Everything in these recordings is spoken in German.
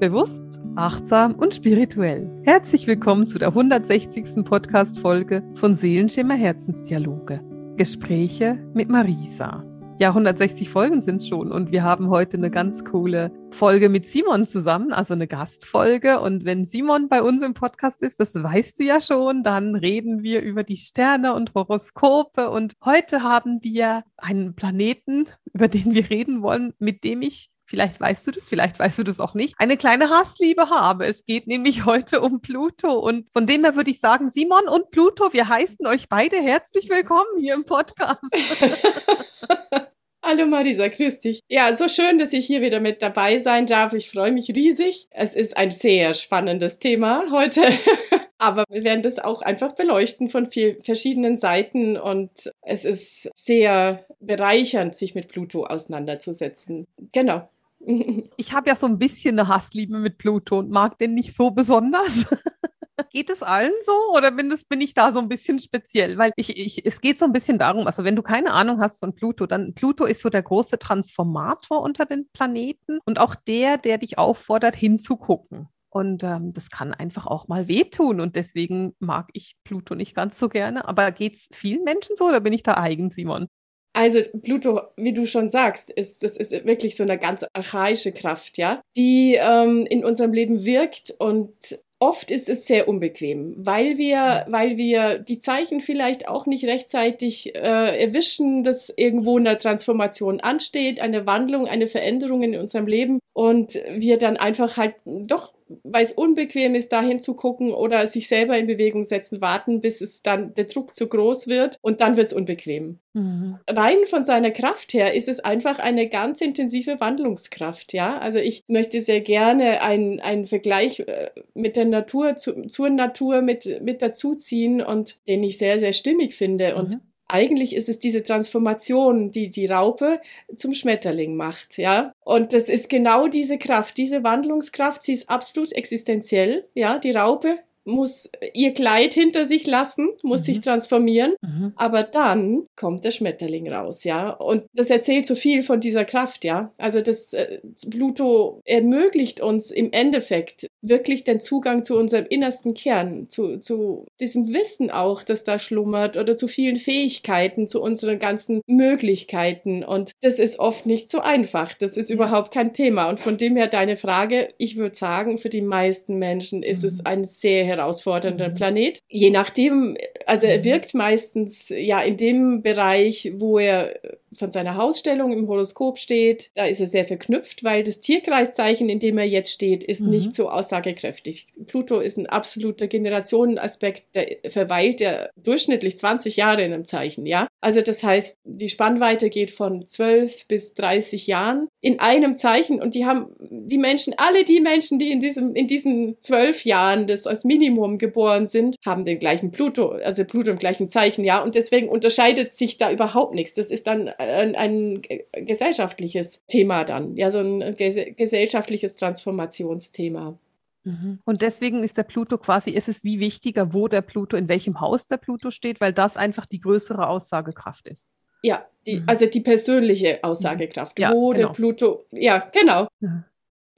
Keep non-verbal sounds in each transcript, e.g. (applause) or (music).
Bewusst, achtsam und spirituell. Herzlich willkommen zu der 160. Podcast-Folge von Seelenschimmer Herzensdialoge. Gespräche mit Marisa. Ja, 160 Folgen sind schon und wir haben heute eine ganz coole Folge mit Simon zusammen, also eine Gastfolge. Und wenn Simon bei uns im Podcast ist, das weißt du ja schon, dann reden wir über die Sterne und Horoskope. Und heute haben wir einen Planeten, über den wir reden wollen, mit dem ich vielleicht weißt du das, vielleicht weißt du das auch nicht, eine kleine Hassliebe habe. Es geht nämlich (laughs) heute um Pluto. Und von dem her würde ich sagen, Simon und Pluto, wir heißen euch beide herzlich willkommen hier im Podcast. (laughs) Hallo Marisa, grüß dich. Ja, so schön, dass ich hier wieder mit dabei sein darf. Ich freue mich riesig. Es ist ein sehr spannendes Thema heute. (laughs) Aber wir werden das auch einfach beleuchten von viel, verschiedenen Seiten und es ist sehr bereichernd, sich mit Pluto auseinanderzusetzen. Genau. (laughs) Ich habe ja so ein bisschen eine Hassliebe mit Pluto und mag den nicht so besonders. (laughs) Geht es allen so oder bin, das, bin ich da so ein bisschen speziell? Weil ich, ich, es geht so ein bisschen darum, also wenn du keine Ahnung hast von Pluto, dann Pluto ist so der große Transformator unter den Planeten und auch der, der dich auffordert, hinzugucken. Und ähm, das kann einfach auch mal wehtun. Und deswegen mag ich Pluto nicht ganz so gerne. Aber geht es vielen Menschen so oder bin ich da eigen, Simon? Also Pluto, wie du schon sagst, ist das ist wirklich so eine ganz archaische Kraft, ja, die ähm, in unserem Leben wirkt. Und oft ist es sehr unbequem, weil wir, weil wir die Zeichen vielleicht auch nicht rechtzeitig äh, erwischen, dass irgendwo eine Transformation ansteht, eine Wandlung, eine Veränderung in unserem Leben. Und wir dann einfach halt doch weil es unbequem ist, da hinzugucken oder sich selber in Bewegung setzen, warten, bis es dann der Druck zu groß wird und dann wird es unbequem. Mhm. Rein von seiner Kraft her ist es einfach eine ganz intensive Wandlungskraft, ja. Also ich möchte sehr gerne einen, einen Vergleich äh, mit der Natur, zu, zur Natur mit, mit dazuziehen und den ich sehr, sehr stimmig finde. Und mhm eigentlich ist es diese Transformation, die die Raupe zum Schmetterling macht, ja. Und das ist genau diese Kraft, diese Wandlungskraft, sie ist absolut existenziell, ja. Die Raupe muss ihr Kleid hinter sich lassen, muss mhm. sich transformieren, mhm. aber dann kommt der Schmetterling raus, ja. Und das erzählt so viel von dieser Kraft, ja. Also das äh, Pluto ermöglicht uns im Endeffekt wirklich den Zugang zu unserem innersten Kern, zu, zu diesem Wissen auch, das da schlummert oder zu vielen Fähigkeiten, zu unseren ganzen Möglichkeiten. Und das ist oft nicht so einfach. Das ist überhaupt kein Thema. Und von dem her deine Frage, ich würde sagen, für die meisten Menschen ist mhm. es ein sehr herausfordernder mhm. Planet. Je nachdem, also er mhm. wirkt meistens ja in dem Bereich, wo er von seiner Hausstellung im Horoskop steht, da ist er sehr verknüpft, weil das Tierkreiszeichen, in dem er jetzt steht, ist mhm. nicht so aussagekräftig. Pluto ist ein absoluter Generationenaspekt, der verweilt ja durchschnittlich 20 Jahre in einem Zeichen, ja. Also das heißt, die Spannweite geht von 12 bis 30 Jahren in einem Zeichen und die haben die Menschen, alle die Menschen, die in diesem, in diesen zwölf Jahren das als Minimum geboren sind, haben den gleichen Pluto, also Pluto im gleichen Zeichen, ja. Und deswegen unterscheidet sich da überhaupt nichts. Das ist dann ein, ein gesellschaftliches Thema dann, ja, so ein gesellschaftliches Transformationsthema. Mhm. Und deswegen ist der Pluto quasi, ist es wie wichtiger, wo der Pluto, in welchem Haus der Pluto steht, weil das einfach die größere Aussagekraft ist. Ja, die, mhm. also die persönliche Aussagekraft, ja, wo genau. der Pluto, ja, genau. Ja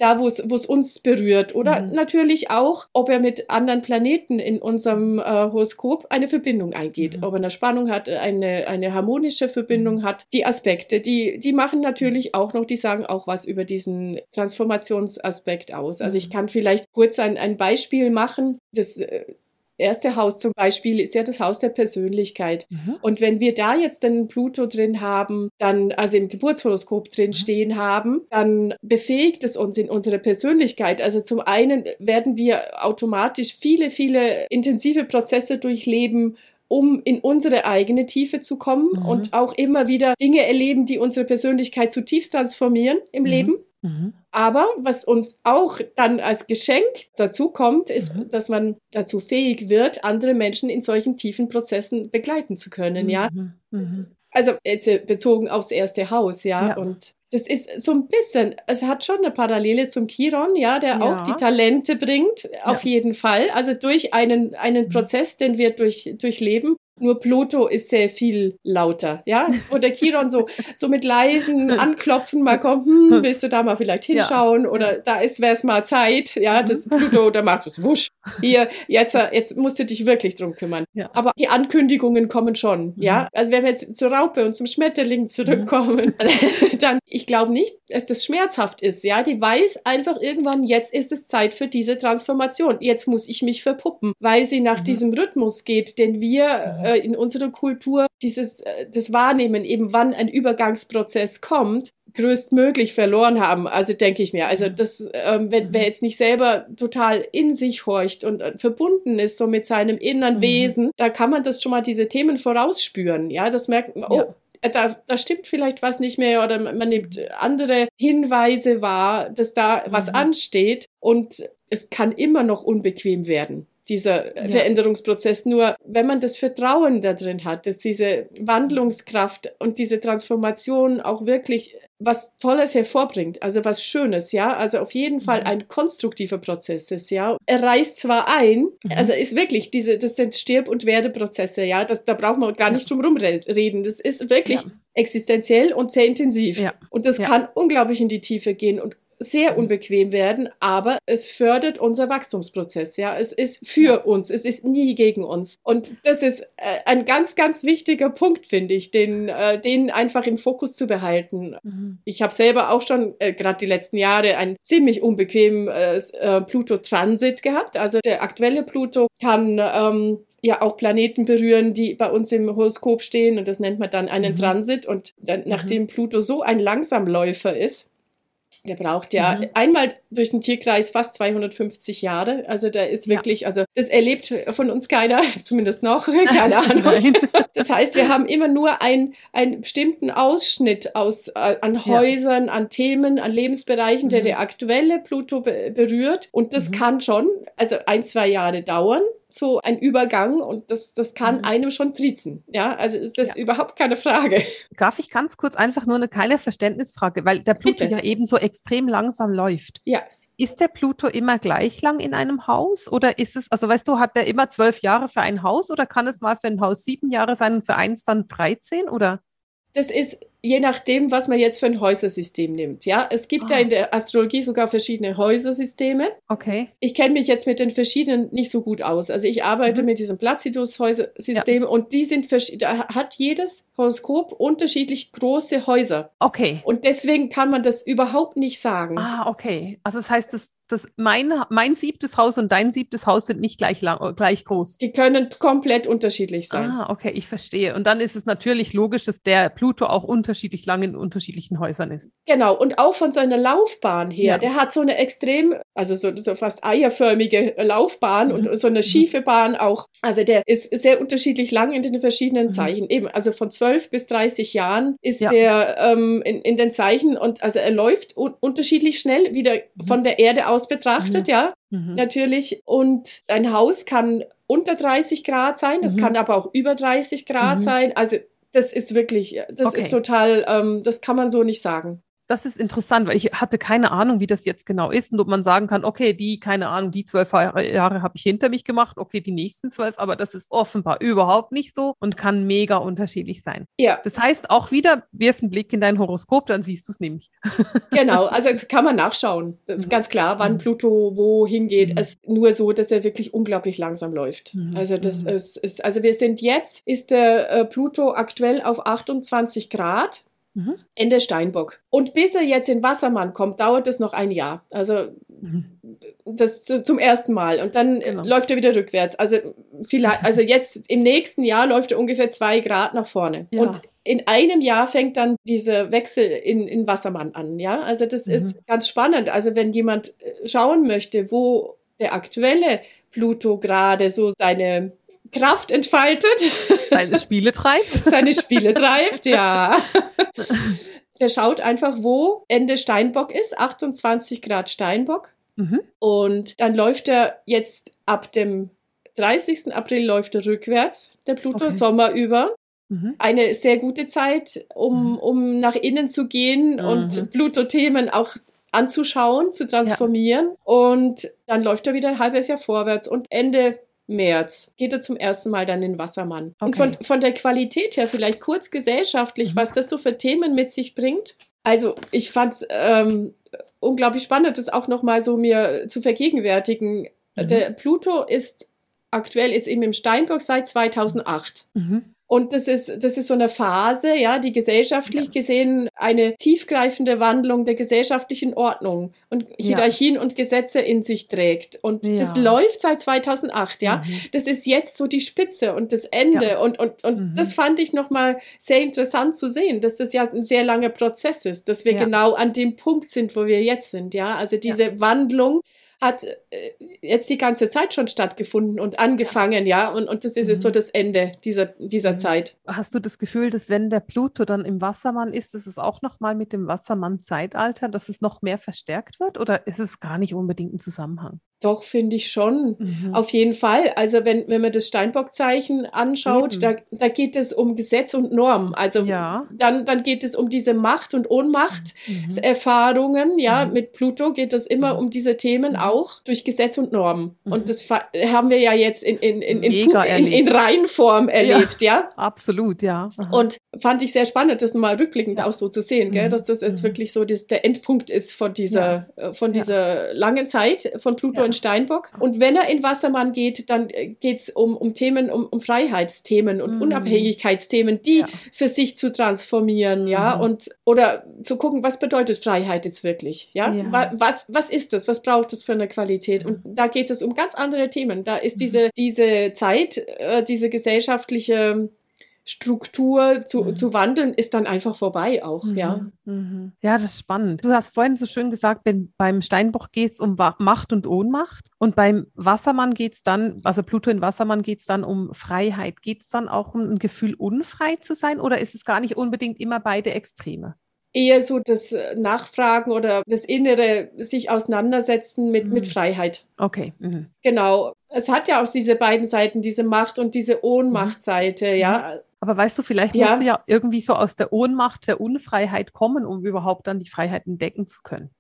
da, wo es, wo es uns berührt. Oder mhm. natürlich auch, ob er mit anderen Planeten in unserem äh, Horoskop eine Verbindung eingeht. Mhm. Ob er eine Spannung hat, eine, eine harmonische Verbindung mhm. hat. Die Aspekte, die, die machen natürlich auch noch, die sagen auch was über diesen Transformationsaspekt aus. Also ich mhm. kann vielleicht kurz ein, ein Beispiel machen. Das äh, erste Haus zum Beispiel ist ja das Haus der Persönlichkeit. Mhm. Und wenn wir da jetzt einen Pluto drin haben, dann, also im Geburtshoroskop drin mhm. stehen haben, dann befähigt es uns in unsere Persönlichkeit. Also zum einen werden wir automatisch viele, viele intensive Prozesse durchleben, um in unsere eigene Tiefe zu kommen mhm. und auch immer wieder Dinge erleben, die unsere Persönlichkeit zutiefst transformieren im mhm. Leben. Mhm. Aber was uns auch dann als Geschenk dazu kommt, ist, mhm. dass man dazu fähig wird, andere Menschen in solchen tiefen Prozessen begleiten zu können, mhm. ja. Mhm. Also jetzt bezogen aufs erste Haus, ja. ja. Und das ist so ein bisschen, es hat schon eine Parallele zum Chiron, ja, der ja. auch die Talente bringt, auf ja. jeden Fall. Also durch einen, einen mhm. Prozess, den wir durch, durchleben, Nur Pluto ist sehr viel lauter, ja. Wo der Chiron so, so mit leisen (laughs) Anklopfen mal kommt, hm, willst du da mal vielleicht hinschauen? Ja. Oder da ist, wär's mal Zeit, ja, das mhm. Pluto, da macht es wusch. (laughs) Hier, jetzt, jetzt musst du dich wirklich drum kümmern. Ja. Aber die Ankündigungen kommen schon, ja. Mhm. Also wenn wir jetzt zur Raupe und zum Schmetterling zurückkommen, mhm. (laughs) dann, ich glaube nicht, dass das schmerzhaft ist, ja. Die weiß einfach irgendwann, jetzt ist es Zeit für diese Transformation. Jetzt muss ich mich verpuppen, weil sie nach diesem Rhythmus geht, den wir. Äh, in unserer Kultur dieses, äh, das Wahrnehmen, eben wann ein Übergangsprozess kommt, größtmöglich verloren haben. Also denke ich mir, also mhm. das, ähm, wenn, wer jetzt nicht selber total in sich horcht und äh, verbunden ist so mit seinem inneren mhm. Wesen, da kann man das schon mal diese Themen vorausspüren. Ja, das merkt man, oh, ja da, da stimmt vielleicht was nicht mehr oder man nimmt andere Hinweise wahr, dass da was mhm. ansteht und es kann immer noch unbequem werden dieser ja. Veränderungsprozess. Nur wenn man das Vertrauen da drin hat, dass diese Wandlungskraft und diese Transformation auch wirklich was Tolles hervorbringt, also was Schönes, ja, also auf jeden Fall mhm. ein konstruktiver Prozess ist, ja. Er reißt zwar ein, mhm. also ist wirklich diese, das sind Stirb- und Werdeprozesse, ja, das, da braucht man gar nicht drum rumreden. Das ist wirklich ja. existenziell und sehr intensiv. Ja. Und das kann unglaublich in die Tiefe gehen und sehr unbequem werden, aber es fördert unser Wachstumsprozess. Ja, es ist für ja. uns, es ist nie gegen uns. Und das ist äh, ein ganz, ganz wichtiger Punkt, finde ich, den, äh, den einfach im Fokus zu behalten. Mhm. Ich habe selber auch schon äh, gerade die letzten Jahre einen ziemlich unbequemen äh, äh, Pluto-Transit gehabt. Also der aktuelle Pluto kann ähm, ja auch Planeten berühren, die bei uns im Horoskop stehen und das nennt man dann einen mhm. Transit und dann, nachdem mhm. Pluto so ein Langsamläufer ist, der braucht ja mhm. einmal durch den Tierkreis fast 250 Jahre. Also der ist wirklich, ja. also das erlebt von uns keiner, (laughs) zumindest noch, (laughs) keine Ahnung. (laughs) das heißt, wir haben immer nur ein, einen bestimmten Ausschnitt aus, äh, an Häusern, ja. an Themen, an Lebensbereichen, mhm. der der aktuelle Pluto be berührt. Und das mhm. kann schon, also ein, zwei Jahre dauern so ein Übergang und das, das kann mhm. einem schon trizen. Ja, also ist das ja. überhaupt keine Frage. (laughs) Darf ich ganz kurz einfach nur eine kleine Verständnisfrage, weil der Pluto Bitte. ja eben so extrem langsam läuft. Ja. Ist der Pluto immer gleich lang in einem Haus oder ist es, also weißt du, hat der immer zwölf Jahre für ein Haus oder kann es mal für ein Haus sieben Jahre sein und für eins dann 13 oder? Das ist je nachdem, was man jetzt für ein Häusersystem nimmt. Ja, es gibt oh. ja ah. in der Astrologie sogar verschiedene Häusersysteme. Okay. Ich kenne mich jetzt mit den verschiedenen nicht so gut aus. Also ich arbeite mhm. mit diesem Placidus-Häusersystem ja. und die sind da hat jedes Horoskop unterschiedlich große Häuser. Okay. Und deswegen kann man das überhaupt nicht sagen. Ah, okay. Also das heißt, das, das mein, mein siebtes Haus und dein siebtes Haus sind nicht gleich lang, gleich groß. Die können komplett unterschiedlich sein. Ah, okay, ich verstehe. Und dann ist es natürlich logisch, dass der Pluto auch unter unterschiedlich lang in unterschiedlichen Häusern ist. Genau, und auch von seiner Laufbahn her. Ja. Der hat so eine extrem, also so, so fast eierförmige Laufbahn mhm. und so eine mhm. schiefe Bahn auch. Also der ist sehr unterschiedlich lang in den verschiedenen mhm. Zeichen. Eben, also von 12 bis 30 Jahren ist ja. der ähm, in, in den Zeichen und also er läuft un unterschiedlich schnell wieder mhm. von der Erde aus betrachtet, mhm. ja. Mhm. Natürlich. Und ein Haus kann unter 30 Grad sein, es kann aber auch über 30 Grad sein. Also das ist wirklich, das okay. ist total, ähm, das kann man so nicht sagen. Das ist interessant, weil ich hatte keine Ahnung, wie das jetzt genau ist und ob man sagen kann, okay, die, keine Ahnung, die zwölf Jahre habe ich hinter mich gemacht, okay, die nächsten zwölf, aber das ist offenbar überhaupt nicht so und kann mega unterschiedlich sein. Ja. Das heißt, auch wieder wirf einen Blick in dein Horoskop, dann siehst du es nämlich. (laughs) genau, also das kann man nachschauen. Das ist ganz klar, wann mhm. Pluto wo hingeht. Mhm. Es ist nur so, dass er wirklich unglaublich langsam läuft. Mhm. Also das mhm. ist, ist, also wir sind jetzt, ist der äh, Pluto aktuell auf 28 Grad. Mhm. Ende Steinbock. Und bis er jetzt in Wassermann kommt, dauert es noch ein Jahr. Also mhm. das zum ersten Mal. Und dann genau. läuft er wieder rückwärts. Also vielleicht, also jetzt im nächsten Jahr läuft er ungefähr zwei Grad nach vorne. Ja. Und in einem Jahr fängt dann dieser Wechsel in, in Wassermann an. Ja, also das mhm. ist ganz spannend. Also wenn jemand äh, schauen möchte, wo der aktuelle Pluto gerade so seine Kraft entfaltet. Seine Spiele treibt. (laughs) Seine Spiele treibt, ja. (laughs) Der schaut einfach, wo Ende Steinbock ist, 28 Grad Steinbock. Mhm. Und dann läuft er jetzt ab dem 30. April läuft er rückwärts, der Pluto, okay. Sommer über. Mhm. Eine sehr gute Zeit, um, mhm. um nach innen zu gehen mhm. und Pluto-Themen auch anzuschauen, zu transformieren. Ja. Und dann läuft er wieder ein halbes Jahr vorwärts. Und Ende März geht er zum ersten Mal dann in Wassermann. Okay. Und von, von der Qualität her, vielleicht kurz gesellschaftlich, Mhm. was das so für Themen mit sich bringt. Also ich fand es ähm, unglaublich spannend, das auch nochmal so mir zu vergegenwärtigen. Mhm. Der Pluto ist aktuell ist eben im Steinbock seit 2008. Mhm. Und das ist, das ist so eine Phase, ja, die gesellschaftlich gesehen eine tiefgreifende Wandlung der gesellschaftlichen Ordnung und Ja. Hierarchien und Gesetze in sich trägt. Und Ja. das läuft seit 2008, ja. Mhm. Das ist jetzt so die Spitze und das Ende. Ja. Und, und, und Mhm. das fand ich nochmal sehr interessant zu sehen, dass das ja ein sehr langer Prozess ist, dass wir Ja. genau an dem Punkt sind, wo wir jetzt sind, ja. Also diese Wandlung hat äh, jetzt die ganze Zeit schon stattgefunden und angefangen, ja. Und, und das ist jetzt Mhm. so das Ende dieser, dieser Mhm. Zeit. Hast du das Gefühl, dass wenn der Pluto dann im Wassermann ist, dass es auch nochmal mit dem Wassermann-Zeitalter, dass es noch mehr verstärkt wird? Oder ist es gar nicht unbedingt ein Zusammenhang? Doch, finde ich schon. Mhm. Auf jeden Fall. Also wenn, wenn man das Steinbock-Zeichen anschaut, Eben. da, da geht es um Gesetz und Norm. Also Ja. dann, dann geht es um diese Macht- und Ohnmacht-Erfahrungen. Ja, Mhm. mit Pluto geht es immer Mhm. um diese Themen Mhm. auch durch Gesetz und Norm. Mhm. Und das haben wir ja jetzt in, in, in, in, in, in erlebt. Reinform erlebt, ja. Absolut, ja. Aha. Und fand ich sehr spannend, das mal rückblickend Ja. auch so zu sehen, gell? Mhm. dass das jetzt Mhm. wirklich so das, der Endpunkt ist von dieser, äh, von Ja. dieser langen Zeit von Pluto Ja. in Steinbock. Und wenn er in Wassermann geht, dann geht es um, um Themen, um, um Freiheitsthemen und Mhm. Unabhängigkeitsthemen, die Ja. für sich zu transformieren, ja, Mhm. und oder zu gucken, was bedeutet Freiheit jetzt wirklich, ja? Ja. Wa- Was, was ist das? Was braucht es für eine Qualität? Und da geht es um ganz andere Themen. Da ist Mhm. diese, diese Zeit, äh, diese gesellschaftliche Struktur zu, Mhm. zu wandeln, ist dann einfach vorbei auch, ja. Mhm. Mhm. Ja, das ist spannend. Du hast vorhin so schön gesagt, wenn, beim Steinbock geht es um Macht und Ohnmacht und beim Wassermann geht es dann, also Pluto in Wassermann geht es dann um Freiheit. Geht es dann auch um ein Gefühl, unfrei zu sein oder ist es gar nicht unbedingt immer beide Extreme? Eher so das äh, Nachfragen oder das innere sich auseinandersetzen mit, Mhm. mit Freiheit. Okay. Mhm. Genau. Es hat ja auch diese beiden Seiten, diese Macht und diese Ohnmachtseite, ja. Aber weißt du, vielleicht Ja. musst du ja irgendwie so aus der Ohnmacht, der Unfreiheit kommen, um überhaupt dann die Freiheit entdecken zu können.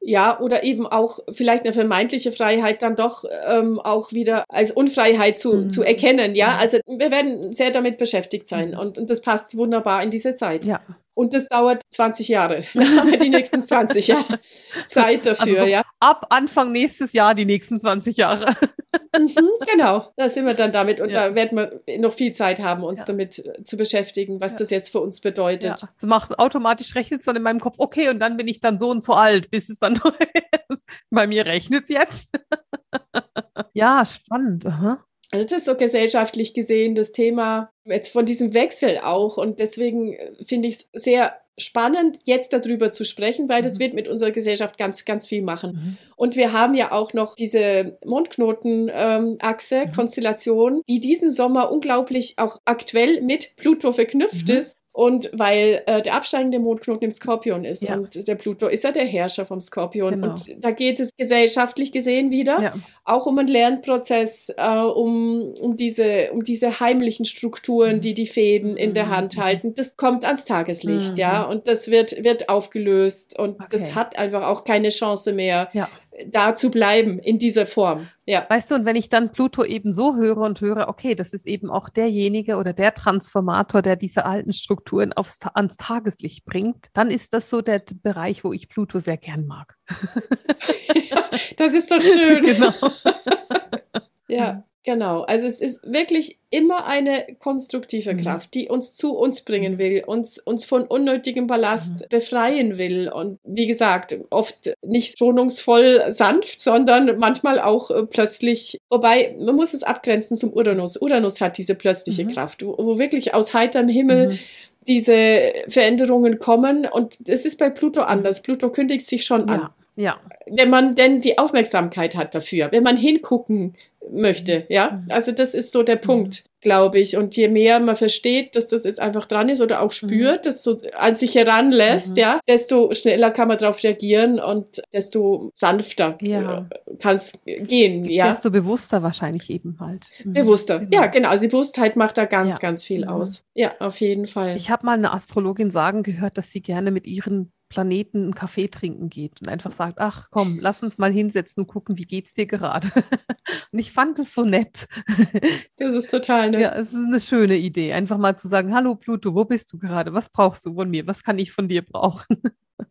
Ja, oder eben auch vielleicht eine vermeintliche Freiheit dann doch ähm, auch wieder als Unfreiheit zu, Mhm. zu erkennen. Ja, Mhm. also wir werden sehr damit beschäftigt sein Mhm. und, und das passt wunderbar in diese Zeit. Ja. Und das dauert 20 Jahre. Dann haben wir die nächsten 20 Jahre Zeit dafür, Also so ja. Ab Anfang nächstes Jahr, die nächsten 20 Jahre. Mhm, genau, da sind wir dann damit und Ja. da werden wir noch viel Zeit haben, uns Ja. damit äh, zu beschäftigen, was Ja. das jetzt für uns bedeutet. Ja, das macht automatisch rechnet es dann in meinem Kopf, okay, und dann bin ich dann so und so alt, bis es dann (laughs) bei mir rechnet es jetzt. ja, spannend. Aha. Also das ist so gesellschaftlich gesehen das Thema jetzt von diesem Wechsel auch und deswegen äh, finde ich es sehr spannend, jetzt darüber zu sprechen, weil das Mhm. wird mit unserer Gesellschaft ganz, ganz viel machen. Mhm. Und wir haben ja auch noch diese Mondknotenachse, Mhm. Konstellation, die diesen Sommer unglaublich auch aktuell mit Pluto verknüpft Mhm. ist. Und weil äh, der absteigende Mondknoten im Skorpion ist Ja. und der Pluto ist ja der Herrscher vom Skorpion. Genau. Und da geht es gesellschaftlich gesehen wieder Ja. auch um einen Lernprozess, äh, um, um, diese, um diese heimlichen Strukturen, Mhm. die die Fäden in der Hand Mhm. halten. Das kommt ans Tageslicht, Mhm. ja, und das wird, wird aufgelöst und Okay. das hat einfach auch keine Chance mehr, Ja. Da zu bleiben in dieser Form. Ja. Weißt du, und wenn ich dann Pluto eben so höre und höre, okay, das ist eben auch derjenige oder der Transformator, der diese alten Strukturen aufs, ans Tageslicht bringt, dann ist das so der Bereich, wo ich Pluto sehr gern mag. (laughs) Das ist doch schön. (laughs) genau. (laughs) Ja, genau. Also es ist wirklich immer eine konstruktive Mhm. Kraft, die uns zu uns bringen will, uns, uns von unnötigem Ballast Mhm. befreien will. Und wie gesagt, oft nicht schonungsvoll sanft, sondern manchmal auch äh, plötzlich, wobei man muss es abgrenzen zum Uranus. Uranus hat diese plötzliche Mhm. Kraft, wo, wo wirklich aus heiterem Himmel Mhm. Diese Veränderungen kommen. Und das ist bei Pluto anders. Pluto kündigt sich schon an Ja, ja. wenn man denn die Aufmerksamkeit hat dafür, wenn man hingucken möchte, ja. Mhm. Also das ist so der Punkt, glaube ich. Und je mehr man versteht, dass das jetzt einfach dran ist oder auch spürt, dass so an sich heranlässt, Mhm. ja, desto schneller kann man darauf reagieren und desto sanfter Ja. kann es gehen, ja. Desto bewusster wahrscheinlich eben halt. Mhm. Bewusster. Genau. Ja, genau. Also die Bewusstheit macht da ganz, Ja. ganz viel Mhm. aus. Ja, auf jeden Fall. Ich habe mal eine Astrologin sagen gehört, dass sie gerne mit ihren Planeten einen Kaffee trinken geht und einfach sagt, ach komm, (laughs) lass uns mal hinsetzen und gucken, wie geht's dir gerade. (laughs) und ich fand es so nett. (laughs) Das ist total nett. Ja, es ist eine schöne Idee, einfach mal zu sagen, hallo Pluto, wo bist du gerade? Was brauchst du von mir? Was kann ich von dir brauchen?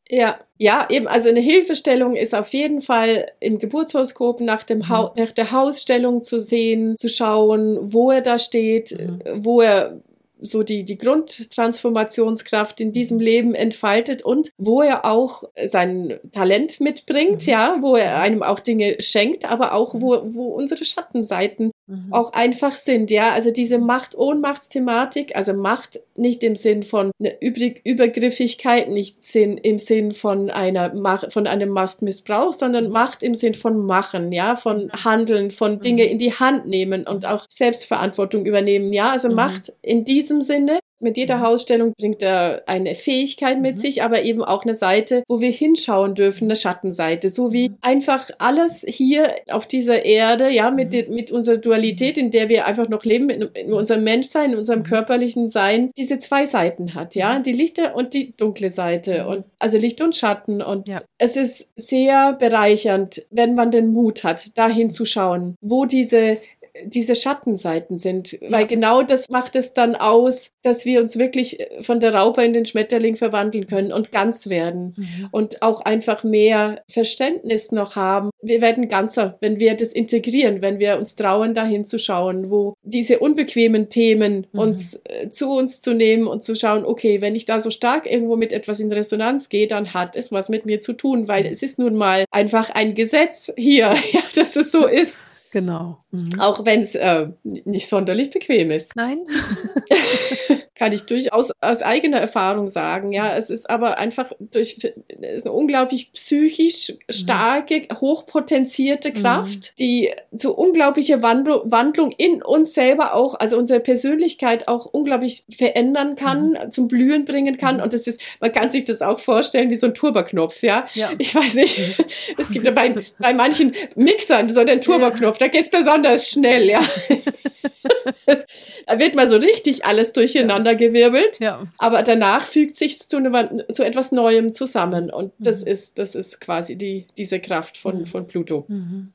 Ja, ja, eben, also eine Hilfestellung ist auf jeden Fall im Geburtshoroskop nach, dem mhm. nach der Hausstellung zu sehen, zu schauen, wo er da steht, mhm. wo er so die, die Grundtransformationskraft in diesem Leben entfaltet und wo er auch sein Talent mitbringt, mhm. ja, wo er einem auch Dinge schenkt, aber auch wo, wo unsere Schattenseiten mhm. auch einfach sind, ja. Also diese Macht-Ohnmachtsthematik, also Macht nicht im Sinn von einer Übergriffigkeit, nicht Sinn, im Sinn von einer Macht, von einem Machtmissbrauch, sondern Macht im Sinn von Machen, ja, von Handeln, von Dinge mhm. in die Hand nehmen und auch Selbstverantwortung übernehmen, ja. Also mhm. Macht in diesem Sinne mit jeder mhm. Hausstellung bringt er eine Fähigkeit mit mhm. sich, aber eben auch eine Seite, wo wir hinschauen dürfen, eine Schattenseite. So wie mhm. einfach alles hier auf dieser Erde, ja, mit, mhm. mit unserer Dualität, in der wir einfach noch leben, in, in unserem Menschsein, in unserem körperlichen Sein, diese zwei Seiten hat, ja, die lichte und die dunkle Seite und also Licht und Schatten und ja. es ist sehr bereichernd, wenn man den Mut hat, da hinzuschauen, wo diese diese Schattenseiten sind, ja. weil genau das macht es dann aus, dass wir uns wirklich äh, von der Raupe in den Schmetterling verwandeln können und ganz werden mhm. und auch einfach mehr Verständnis noch haben. Wir werden ganzer, wenn wir das integrieren, wenn wir uns trauen, dahin zu schauen, wo diese unbequemen Themen mhm. uns äh, zu uns zu nehmen und zu schauen, okay, wenn ich da so stark irgendwo mit etwas in Resonanz gehe, dann hat es was mit mir zu tun, weil mhm. es ist nun mal einfach ein Gesetz hier, (laughs) ja, dass es so ist. Genau. Mhm. Auch wenn es äh, nicht sonderlich bequem ist. Nein. (laughs) kann ich durchaus aus eigener Erfahrung sagen. Ja, es ist aber einfach durch eine unglaublich psychisch starke, mhm. hochpotenzierte mhm. Kraft, mhm. die zu unglaublicher Wandlung, Wandlung in uns selber auch, also unsere Persönlichkeit auch unglaublich verändern kann, mhm. zum Blühen bringen kann. Mhm. Und das ist, man kann sich das auch vorstellen wie so ein Turboknopf. Ja, ja. ich weiß nicht. Mhm. (laughs) es gibt ja bei, bei manchen Mixern so den Turboknopf, ja. da geht's besonders schnell. Ja, (laughs) da wird mal so richtig alles durcheinander auseinandergewirbelt. Ja. Aber danach fügt sich zu, ne, zu etwas Neuem zusammen. Und das mhm. ist, das ist quasi die, diese Kraft von, mhm. von Pluto. Mhm.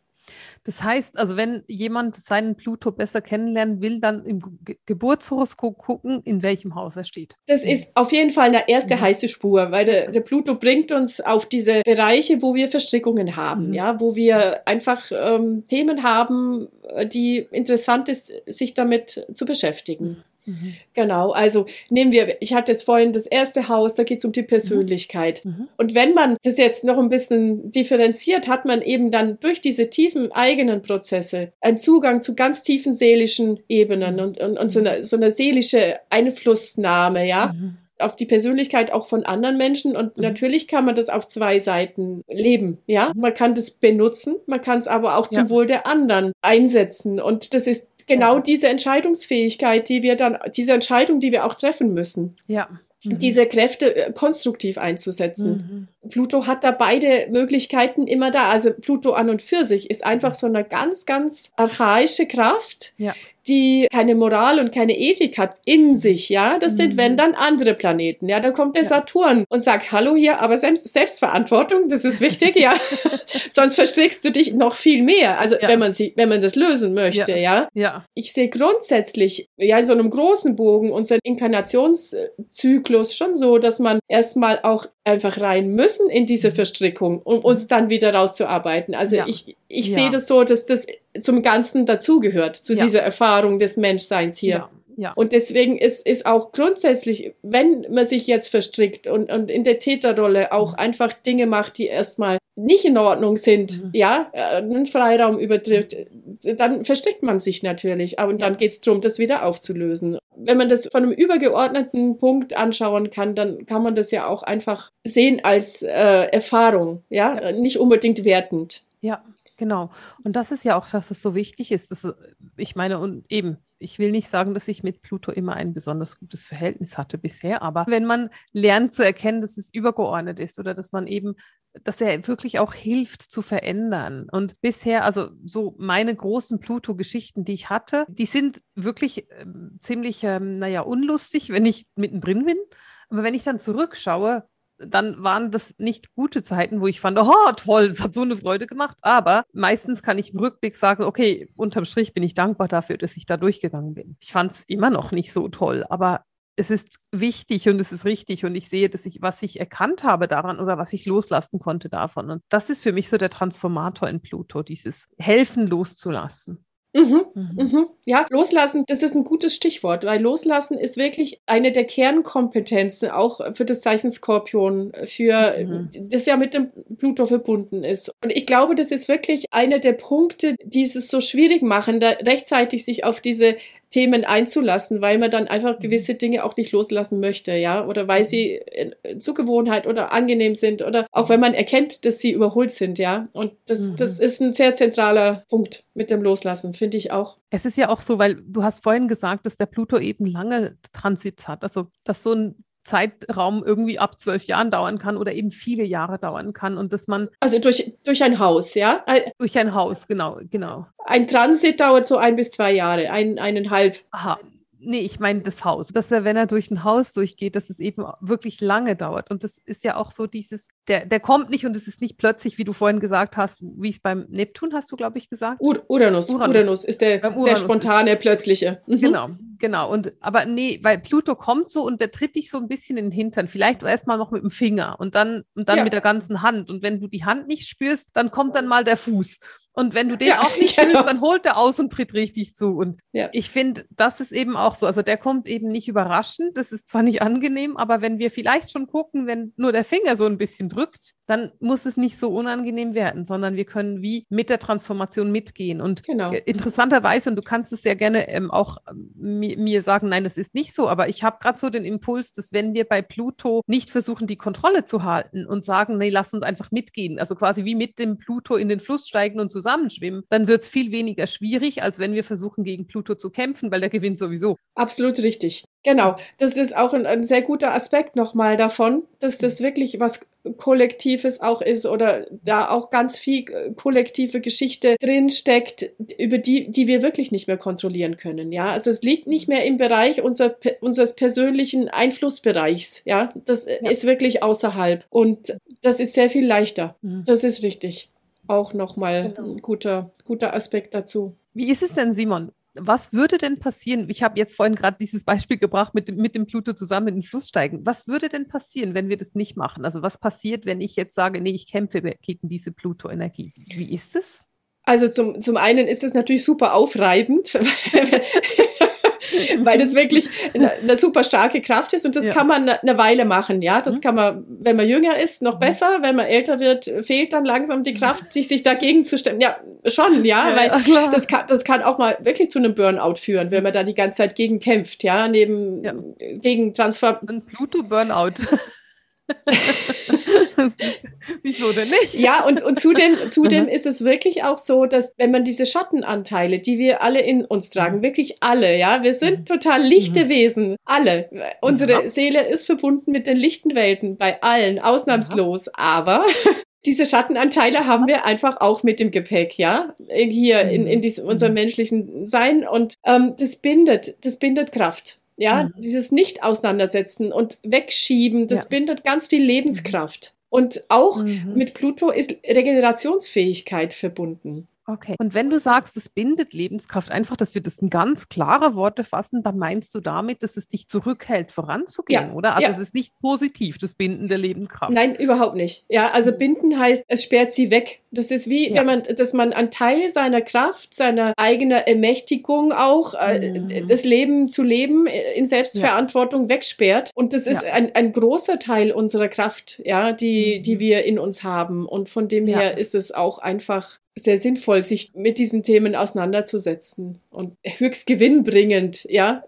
Das heißt, also wenn jemand seinen Pluto besser kennenlernen will, dann im Ge Geburtshoroskop gucken, in welchem Haus er steht. Das ist auf jeden Fall eine erste mhm. heiße Spur, weil der, der, Pluto bringt uns auf diese Bereiche, wo wir Verstrickungen haben, mhm. ja, wo wir einfach ähm, Themen haben, die interessant ist, sich damit zu beschäftigen. Mhm. Mhm. Genau, also nehmen wir, ich hatte es vorhin das erste Haus, da geht es um die Persönlichkeit. Mhm. mhm. Und wenn man das jetzt noch ein bisschen differenziert, hat man eben dann durch diese tiefen eigenen Prozesse einen Zugang zu ganz tiefen seelischen Ebenen mhm. und, und, und so, eine, so eine seelische Einflussnahme, ja. Mhm auf die Persönlichkeit auch von anderen Menschen und mhm. natürlich kann man das auf zwei Seiten leben, ja. Man kann das benutzen, man kann es aber auch zum ja. Wohl der anderen einsetzen und das ist genau ja. diese Entscheidungsfähigkeit, die wir dann, diese Entscheidung, die wir auch treffen müssen. Ja. Mhm. Diese Kräfte äh, konstruktiv einzusetzen. Mhm. Pluto hat da beide Möglichkeiten immer da. Also Pluto an und für sich ist einfach so eine ganz, ganz archaische Kraft, ja die keine Moral und keine Ethik hat in sich, ja, das mhm. sind wenn dann andere Planeten, ja, da kommt der ja. Saturn und sagt, hallo hier, aber selbst, Selbstverantwortung, das ist wichtig, ja, (laughs) (laughs) sonst verstrickst du dich noch viel mehr, also ja. wenn man sie, wenn man das lösen möchte, ja. ja. Ich sehe grundsätzlich, ja, in so einem großen Bogen unseren Inkarnationszyklus schon so, dass man erstmal auch einfach rein müssen in diese mhm. Verstrickung, um uns dann wieder rauszuarbeiten. Also ich, ich sehe das so, dass das zum Ganzen dazugehört, zu ja. dieser Erfahrung des Menschseins hier. Ja. Ja. Und deswegen ist, ist auch grundsätzlich, wenn man sich jetzt verstrickt und, und in der Täterrolle auch mhm. einfach Dinge macht, die erstmal nicht in Ordnung sind, mhm. ja, äh, einen Freiraum übertrifft, dann verstrickt man sich natürlich. Aber dann geht es darum, das wieder aufzulösen. Wenn man das von einem übergeordneten Punkt anschauen kann, dann kann man das ja auch einfach sehen als äh, Erfahrung, ja? ja, nicht unbedingt wertend. Ja, Genau. Und das ist ja auch, dass es so wichtig ist. Dass, ich meine, und eben, ich will nicht sagen, dass ich mit Pluto immer ein besonders gutes Verhältnis hatte bisher, aber wenn man lernt zu erkennen, dass es übergeordnet ist oder dass man eben, dass er wirklich auch hilft zu verändern. Und bisher, also so meine großen Pluto-Geschichten, die ich hatte, die sind wirklich äh, ziemlich, ähm, naja, unlustig, wenn ich mittendrin bin. Aber wenn ich dann zurückschaue, dann waren das nicht gute Zeiten, wo ich fand, oh toll, es hat so eine Freude gemacht. Aber meistens kann ich im Rückblick sagen, okay, unterm Strich bin ich dankbar dafür, dass ich da durchgegangen bin. Ich fand es immer noch nicht so toll, aber es ist wichtig und es ist richtig und ich sehe, dass ich, was ich erkannt habe daran oder was ich loslassen konnte davon. Und das ist für mich so der Transformator in Pluto, dieses Helfen loszulassen. Mhm, mhm. Mhm. Ja, loslassen, das ist ein gutes Stichwort, weil loslassen ist wirklich eine der Kernkompetenzen auch für das Zeichen Skorpion, für mhm. das ja mit dem Pluto verbunden ist. Und ich glaube, das ist wirklich einer der Punkte, die es so schwierig machen, da rechtzeitig sich auf diese Themen einzulassen, weil man dann einfach gewisse Dinge auch nicht loslassen möchte, ja, oder weil sie zur Gewohnheit oder angenehm sind oder auch wenn man erkennt, dass sie überholt sind, ja. Und das, mhm. das ist ein sehr zentraler Punkt mit dem Loslassen, finde ich auch. Es ist ja auch so, weil du hast vorhin gesagt, dass der Pluto eben lange Transits hat, also dass so ein Zeitraum irgendwie ab zwölf Jahren dauern kann oder eben viele Jahre dauern kann und dass man. Also durch, durch ein Haus, ja? Durch ein Haus, genau, genau. Ein Transit dauert so ein bis zwei Jahre, ein, eineinhalb. Aha. Nee, ich meine das Haus. Dass er, wenn er durch ein Haus durchgeht, dass es eben wirklich lange dauert. Und das ist ja auch so dieses, der, der kommt nicht und es ist nicht plötzlich, wie du vorhin gesagt hast, wie es beim Neptun hast du, glaube ich, gesagt. Ur Uranus. Uranus. Uranus ist der, Uranus der spontane, ist, plötzliche. Mhm. Genau, genau. Und aber nee, weil Pluto kommt so und der tritt dich so ein bisschen in den Hintern. Vielleicht erstmal noch mit dem Finger und dann, und dann ja. mit der ganzen Hand. Und wenn du die Hand nicht spürst, dann kommt dann mal der Fuß. Und wenn du den ja, auch nicht (laughs) genau. fühlst, dann holt er aus und tritt richtig zu. Und ja. ich finde, das ist eben auch so. Also der kommt eben nicht überraschend. Das ist zwar nicht angenehm, aber wenn wir vielleicht schon gucken, wenn nur der Finger so ein bisschen drückt, dann muss es nicht so unangenehm werden, sondern wir können wie mit der Transformation mitgehen. Und genau. interessanterweise, und du kannst es sehr gerne ähm, auch ähm, mir, sagen, nein, das ist nicht so, aber ich habe gerade so den Impuls, dass wenn wir bei Pluto nicht versuchen, die Kontrolle zu halten und sagen, nee, lass uns einfach mitgehen, also quasi wie mit dem Pluto in den Fluss steigen und zusammenschwimmen, dann wird es viel weniger schwierig, als wenn wir versuchen, gegen Pluto zu kämpfen, weil der gewinnt sowieso. Absolut richtig. Genau, das ist auch ein, ein sehr guter Aspekt nochmal davon, dass das wirklich was Kollektives auch ist oder da auch ganz viel äh, kollektive Geschichte drin steckt, über die, die wir wirklich nicht mehr kontrollieren können. Ja, also es liegt nicht mehr im Bereich unser, unseres persönlichen Einflussbereichs. Ja, das ja. ist wirklich außerhalb und das ist sehr viel leichter. Mhm. Das ist richtig. Auch nochmal genau. ein guter, guter Aspekt dazu. Wie ist es denn, Simon? Was würde denn passieren? Ich habe jetzt vorhin gerade dieses Beispiel gebracht mit dem, mit dem Pluto zusammen in den Fluss steigen. Was würde denn passieren, wenn wir das nicht machen? Also was passiert, wenn ich jetzt sage, nee, ich kämpfe gegen diese Pluto-Energie? Wie ist es? Also zum, zum einen ist es natürlich super aufreibend, (laughs) (laughs) weil das wirklich eine, eine, super starke Kraft ist und das ja. kann man eine, Weile machen, ja. Das mhm. kann man, wenn man jünger ist, noch mhm. besser. Wenn man älter wird, fehlt dann langsam die Kraft, (laughs) sich, sich dagegen zu stemmen. Ja, schon, ja, ja weil ja, das kann, das kann auch mal wirklich zu einem Burnout führen, wenn man da die ganze Zeit gegen kämpft, ja, neben, gegen Transfer. Ein Pluto-Burnout. (laughs) (laughs) Wieso denn nicht? Ja, und, und zudem, zudem ist es wirklich auch so, dass wenn man diese Schattenanteile, die wir alle in uns tragen, mhm. wirklich alle, ja, wir sind mhm. total lichte mhm. Wesen, alle. Unsere ja. Seele ist verbunden mit den lichten Welten, bei allen, ausnahmslos, ja. aber (laughs) diese Schattenanteile haben wir einfach auch mit dem Gepäck, ja, hier in, in diesem, unserem menschlichen Sein und ähm, das bindet, das bindet Kraft. Ja, mhm. dieses Nicht-Auseinandersetzen und Wegschieben, das ja. bindet ganz viel Lebenskraft. Und auch mhm. mit Pluto ist Regenerationsfähigkeit verbunden. Okay. Und wenn du sagst, es bindet Lebenskraft, einfach, dass wir das in ganz klare Worte fassen, dann meinst du damit, dass es dich zurückhält, voranzugehen, ja. oder? Also ja. es ist nicht positiv, das Binden der Lebenskraft. Nein, überhaupt nicht. Ja, also mhm. binden heißt, es sperrt sie weg. Das ist wie, ja. wenn man, dass man einen Teil seiner Kraft, seiner eigenen Ermächtigung auch, äh, mhm. das Leben zu leben, äh, in Selbstverantwortung wegsperrt. Und das ist ein, ein großer Teil unserer Kraft, ja, die, mhm. die wir in uns haben. Und von dem her ist es auch einfach sehr sinnvoll, sich mit diesen Themen auseinanderzusetzen und höchst gewinnbringend, ja,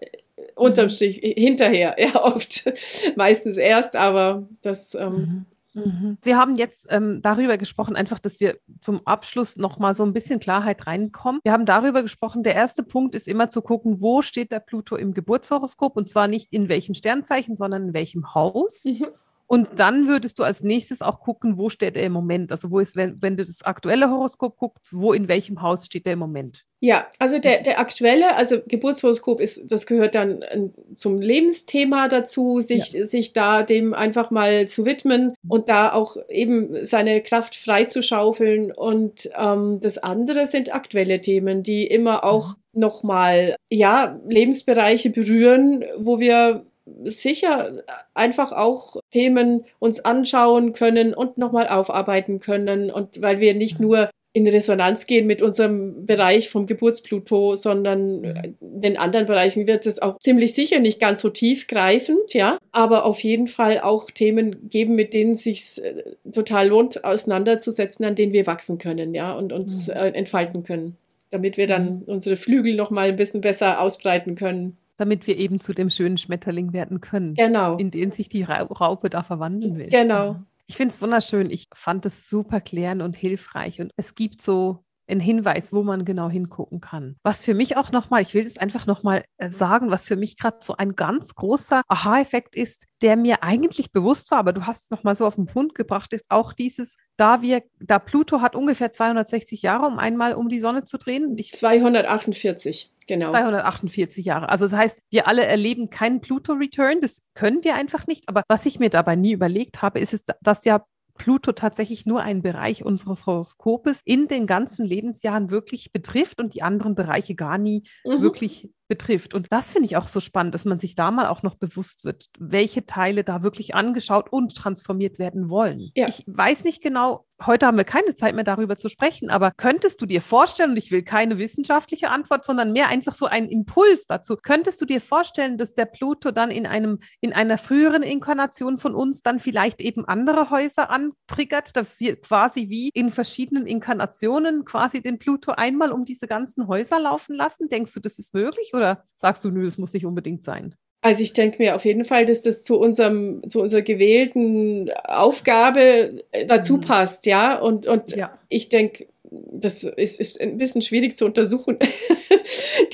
unterm mhm. Strich, hinterher, ja, oft, (laughs) meistens erst, aber das. Ähm, mhm. mhm. wir haben jetzt ähm, darüber gesprochen, einfach, dass wir zum Abschluss nochmal so ein bisschen Klarheit reinkommen. Wir haben darüber gesprochen, der erste Punkt ist immer zu gucken, wo steht der Pluto im Geburtshoroskop und zwar nicht in welchem Sternzeichen, sondern in welchem Haus. Mhm. Und dann würdest du als nächstes auch gucken, wo steht er im Moment? Also wo ist, wenn, wenn du das aktuelle Horoskop guckst, wo in welchem Haus steht er im Moment? Ja, also der, der aktuelle, also Geburtshoroskop ist, das gehört dann äh, zum Lebensthema dazu, sich, ja. sich da dem einfach mal zu widmen und da auch eben seine Kraft freizuschaufeln. Und ähm, das andere sind aktuelle Themen, die immer auch mhm. nochmal, ja, Lebensbereiche berühren, wo wir sicher einfach auch Themen uns anschauen können und nochmal aufarbeiten können und weil wir nicht nur in Resonanz gehen mit unserem Bereich vom Geburtspluto, sondern den anderen Bereichen wird es auch ziemlich sicher nicht ganz so tiefgreifend, ja, aber auf jeden Fall auch Themen geben, mit denen sich äh, total lohnt, auseinanderzusetzen, an denen wir wachsen können, ja, und uns mhm. äh, entfalten können, damit wir dann mhm. unsere Flügel noch mal ein bisschen besser ausbreiten können damit wir eben zu dem schönen Schmetterling werden können. Genau. In den sich die Raupe da verwandeln will. Genau. Ich finde es wunderschön. Ich fand es super klärend und hilfreich. Und es gibt so einen Hinweis, wo man genau hingucken kann. Was für mich auch nochmal, ich will es einfach nochmal äh, sagen, was für mich gerade so ein ganz großer Aha-Effekt ist, der mir eigentlich bewusst war, aber du hast es nochmal so auf den Punkt gebracht, ist auch dieses, da wir, da Pluto hat ungefähr 260 Jahre, um einmal um die Sonne zu drehen. Ich, 248. Genau. 248 Jahre. Also das heißt, wir alle erleben keinen Pluto-Return. Das können wir einfach nicht. Aber was ich mir dabei nie überlegt habe, ist, es, dass ja Pluto tatsächlich nur einen Bereich unseres Horoskopes in den ganzen Lebensjahren wirklich betrifft und die anderen Bereiche gar nie mhm. wirklich betrifft. Und das finde ich auch so spannend, dass man sich da mal auch noch bewusst wird, welche Teile da wirklich angeschaut und transformiert werden wollen. Ja. Ich weiß nicht genau, heute haben wir keine Zeit mehr darüber zu sprechen, aber könntest du dir vorstellen, und ich will keine wissenschaftliche Antwort, sondern mehr einfach so einen Impuls dazu, könntest du dir vorstellen, dass der Pluto dann in einem, in einer früheren Inkarnation von uns dann vielleicht eben andere Häuser antriggert, dass wir quasi wie in verschiedenen Inkarnationen quasi den Pluto einmal um diese ganzen Häuser laufen lassen? Denkst du, das ist möglich oder sagst du, nö, das muss nicht unbedingt sein? Also ich denke mir auf jeden Fall, dass das zu unserem, zu unserer gewählten Aufgabe äh, dazu mhm. passt, ja. Und, und ja. ich denke, das ist, ist ein bisschen schwierig zu untersuchen. (laughs)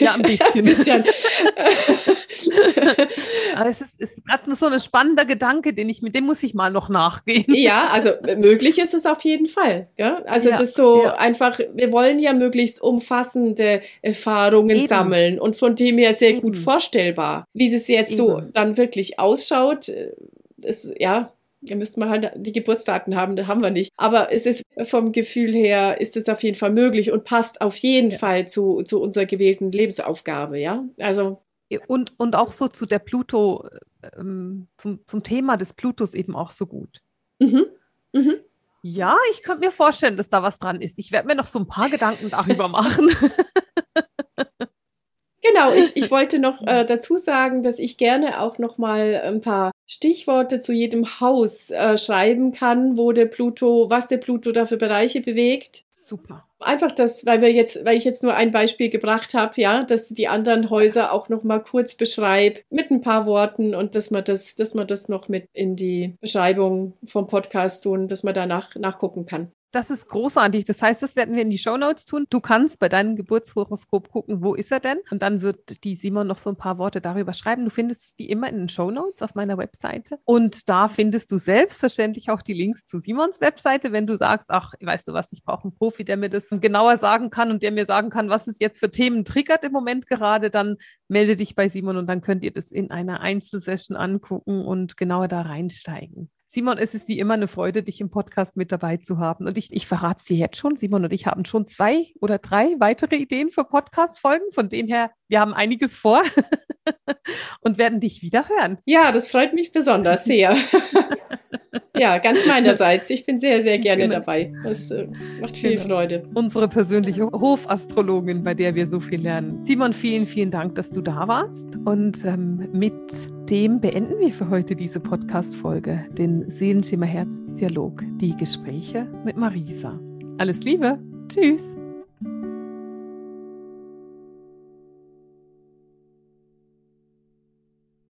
ja, ein bisschen. (laughs) ein bisschen. Aber es ist, gerade so ein spannender Gedanke, den ich, mit dem muss ich mal noch nachgehen. Ja, also möglich ist es auf jeden Fall. Ja? Also ja, das so ja. einfach, wir wollen ja möglichst umfassende Erfahrungen Eben. sammeln und von dem her sehr Eben. gut vorstellbar. Wie das jetzt Eben. so dann wirklich ausschaut, ist, ja, da müsste man halt die Geburtsdaten haben, da haben wir nicht. Aber es ist vom Gefühl her, ist es auf jeden Fall möglich und passt auf jeden ja. Fall zu, zu unserer gewählten Lebensaufgabe, ja. Also. Und, und auch so zu der Pluto, ähm, zum, zum Thema des Plutos eben auch so gut. Mhm. Mhm. Ja, ich könnte mir vorstellen, dass da was dran ist. Ich werde mir noch so ein paar Gedanken darüber (laughs) machen. Genau, ich, ich (laughs) wollte noch äh, dazu sagen, dass ich gerne auch noch mal ein paar Stichworte zu jedem Haus äh, schreiben kann, wo der Pluto, was der Pluto da für Bereiche bewegt. Super. Einfach das, weil wir jetzt, weil ich jetzt nur ein Beispiel gebracht habe, ja, dass die anderen Häuser auch noch mal kurz beschreibt mit ein paar Worten und dass man das, dass man das noch mit in die Beschreibung vom Podcast tun, dass man danach nachgucken kann. Das ist großartig. Das heißt, das werden wir in die Show Notes tun. Du kannst bei deinem Geburtshoroskop gucken, wo ist er denn? Und dann wird die Simon noch so ein paar Worte darüber schreiben. Du findest es wie immer in den Show Notes auf meiner Webseite. Und da findest du selbstverständlich auch die Links zu Simons Webseite, wenn du sagst, ach, weißt du was, ich brauche einen Profi, der mir das genauer sagen kann und der mir sagen kann, was es jetzt für Themen triggert im Moment gerade, dann melde dich bei Simon und dann könnt ihr das in einer Einzelsession angucken und genauer da reinsteigen. Simon, es ist wie immer eine Freude, dich im Podcast mit dabei zu haben. Und ich, ich verrate dir jetzt schon. Simon und ich haben schon zwei oder drei weitere Ideen für Podcast-Folgen. Von dem her, wir haben einiges vor (laughs) (laughs) und werden dich wieder hören. Ja, das freut mich besonders sehr. (laughs) Ja, ganz meinerseits. Ich bin sehr, sehr gerne genau. dabei. Das äh, macht viel genau. Freude. Unsere persönliche Hofastrologin, bei der wir so viel lernen. Simon, vielen, vielen Dank, dass du da warst. Und ähm, mit dem beenden wir für heute diese Podcast-Folge, den Seelenschimmer Herz-Dialog, die Gespräche mit Marisa. Alles Liebe. Tschüss.